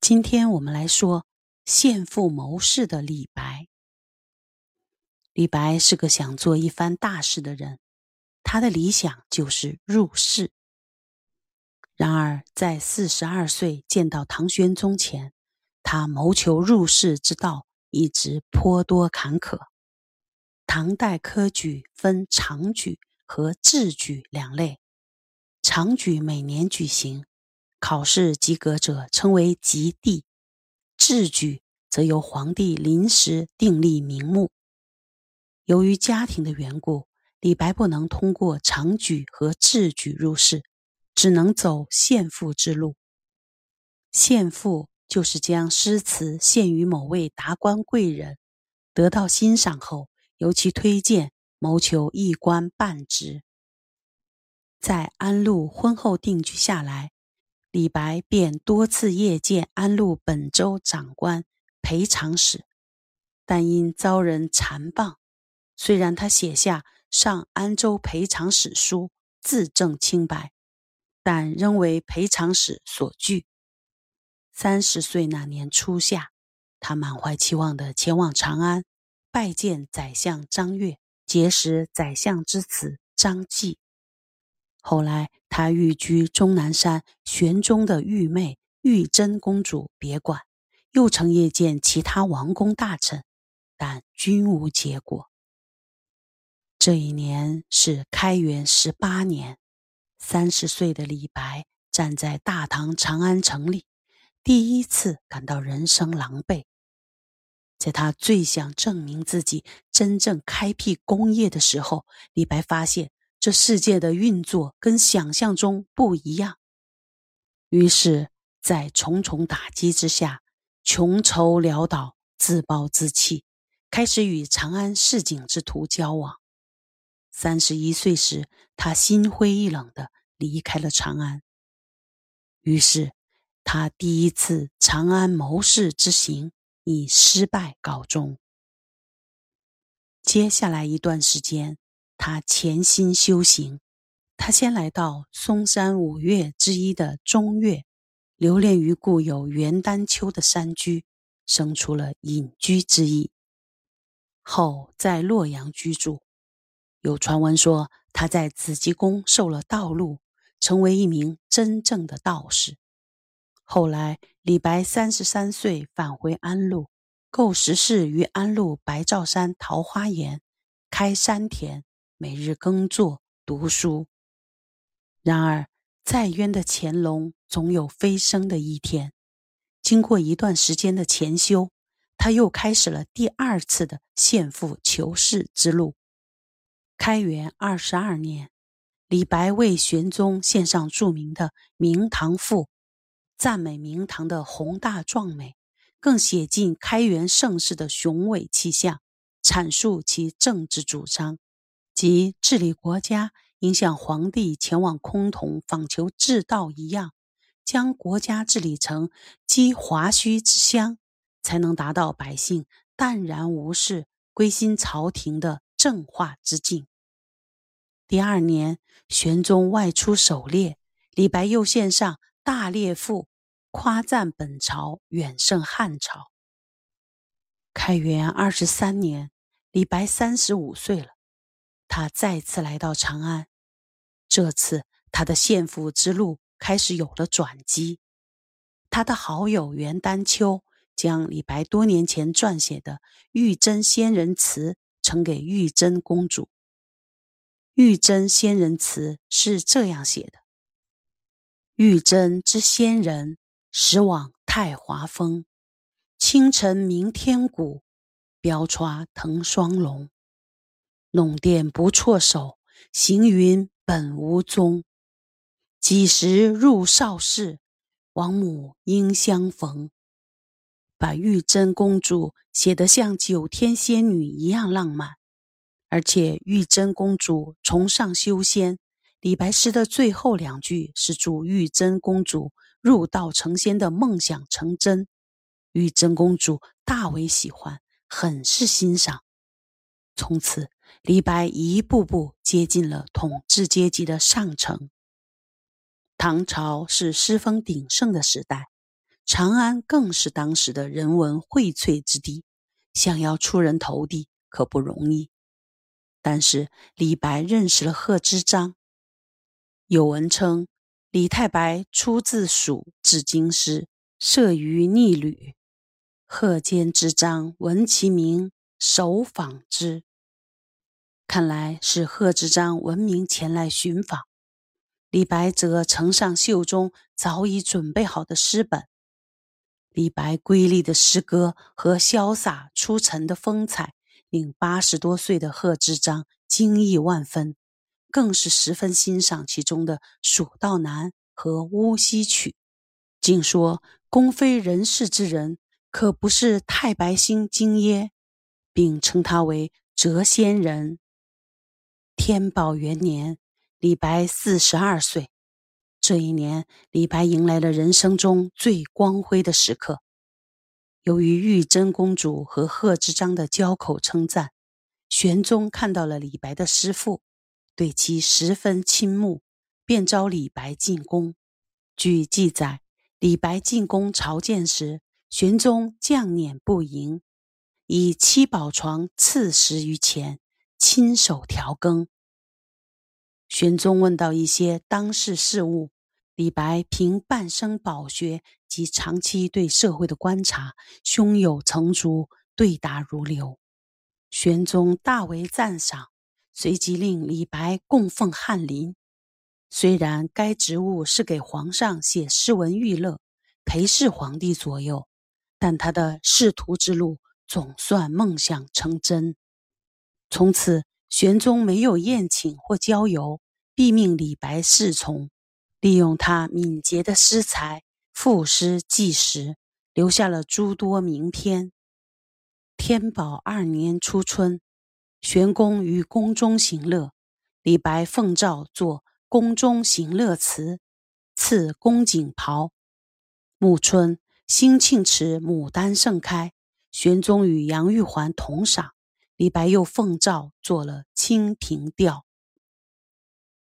今天我们来说献父谋士的李白。李白是个想做一番大事的人，他的理想就是入仕。然而，在四十二岁见到唐玄宗前，他谋求入仕之道一直颇多坎坷。唐代科举分常举和制举两类，常举每年举行。考试及格者称为及第，制举则由皇帝临时订立名目。由于家庭的缘故，李白不能通过常举和制举入仕，只能走献赋之路。献赋就是将诗词献于某位达官贵人，得到欣赏后由其推荐，谋求一官半职。在安陆婚后定居下来。李白便多次谒见安陆本州长官裴长史，但因遭人缠谤。虽然他写下上安州裴长史书，自证清白，但仍为裴长史所拒。三十岁那年初夏，他满怀期望地前往长安，拜见宰相张悦，结识宰相之子张继。后来，他寓居终南山玄宗的玉妹玉真公主别馆，又曾谒见其他王公大臣，但均无结果。这一年是开元十八年，三十岁的李白站在大唐长安城里，第一次感到人生狼狈。在他最想证明自己真正开辟功业的时候，李白发现。这世界的运作跟想象中不一样，于是，在重重打击之下，穷愁潦倒，自暴自弃，开始与长安市井之徒交往。三十一岁时，他心灰意冷的离开了长安。于是，他第一次长安谋士之行以失败告终。接下来一段时间。他潜心修行，他先来到嵩山五岳之一的中岳，留恋于故有元丹丘的山居，生出了隐居之意。后在洛阳居住，有传闻说他在紫极宫受了道路，成为一名真正的道士。后来李白三十三岁返回安陆，构石室于安陆白兆山桃花岩，开山田。每日耕作读书，然而再冤的乾隆总有飞升的一天。经过一段时间的潜修，他又开始了第二次的献赋求是之路。开元二十二年，李白为玄宗献上著名的《明堂赋》，赞美明堂的宏大壮美，更写尽开元盛世的雄伟气象，阐述其政治主张。即治理国家，应像皇帝前往崆峒访求治道一样，将国家治理成积华胥之乡，才能达到百姓淡然无事、归心朝廷的正化之境。第二年，玄宗外出狩猎，李白又献上《大猎赋》，夸赞本朝远胜汉朝。开元二十三年，李白三十五岁了。他再次来到长安，这次他的献俘之路开始有了转机。他的好友袁丹丘将李白多年前撰写的《玉真仙人词》呈给玉真公主。《玉真仙人词》是这样写的：“玉真之仙人，始往太华峰，清晨鸣天鼓，标欻腾双龙。”弄电不辍手，行云本无踪。几时入少室，王母应相逢。把玉真公主写得像九天仙女一样浪漫，而且玉真公主崇尚修仙。李白诗的最后两句是祝玉真公主入道成仙的梦想成真，玉真公主大为喜欢，很是欣赏。从此。李白一步步接近了统治阶级的上层。唐朝是诗风鼎盛的时代，长安更是当时的人文荟萃之地，想要出人头地可不容易。但是李白认识了贺知章。有文称李太白出自蜀至京师，涉于逆旅。贺监之章闻其名，首访之。看来是贺知章闻名前来寻访。李白则呈上袖中早已准备好的诗本。李白瑰丽的诗歌和潇洒出尘的风采，令八十多岁的贺知章惊异万分，更是十分欣赏其中的《蜀道难》和《乌溪曲》，竟说：“公非人世之人，可不是太白星精耶？”并称他为谪仙人。天宝元年，李白四十二岁。这一年，李白迎来了人生中最光辉的时刻。由于玉真公主和贺知章的交口称赞，玄宗看到了李白的诗赋，对其十分倾慕，便召李白进宫。据记载，李白进宫朝见时，玄宗降辇不迎，以七宝床赐食于前，亲手调羹。玄宗问到一些当世事务。李白凭半生饱学及长期对社会的观察，胸有成竹，对答如流。玄宗大为赞赏，随即令李白供奉翰林。虽然该职务是给皇上写诗文娱乐、陪侍皇帝左右，但他的仕途之路总算梦想成真。从此，玄宗没有宴请或郊游，必命李白侍从。利用他敏捷的诗才，赋诗记时，留下了诸多名篇。天宝二年初春，玄公于宫中行乐，李白奉诏作《宫中行乐词》，赐宫锦袍。暮春，兴庆池牡丹盛开，玄宗与杨玉环同赏，李白又奉诏做了《清平调》。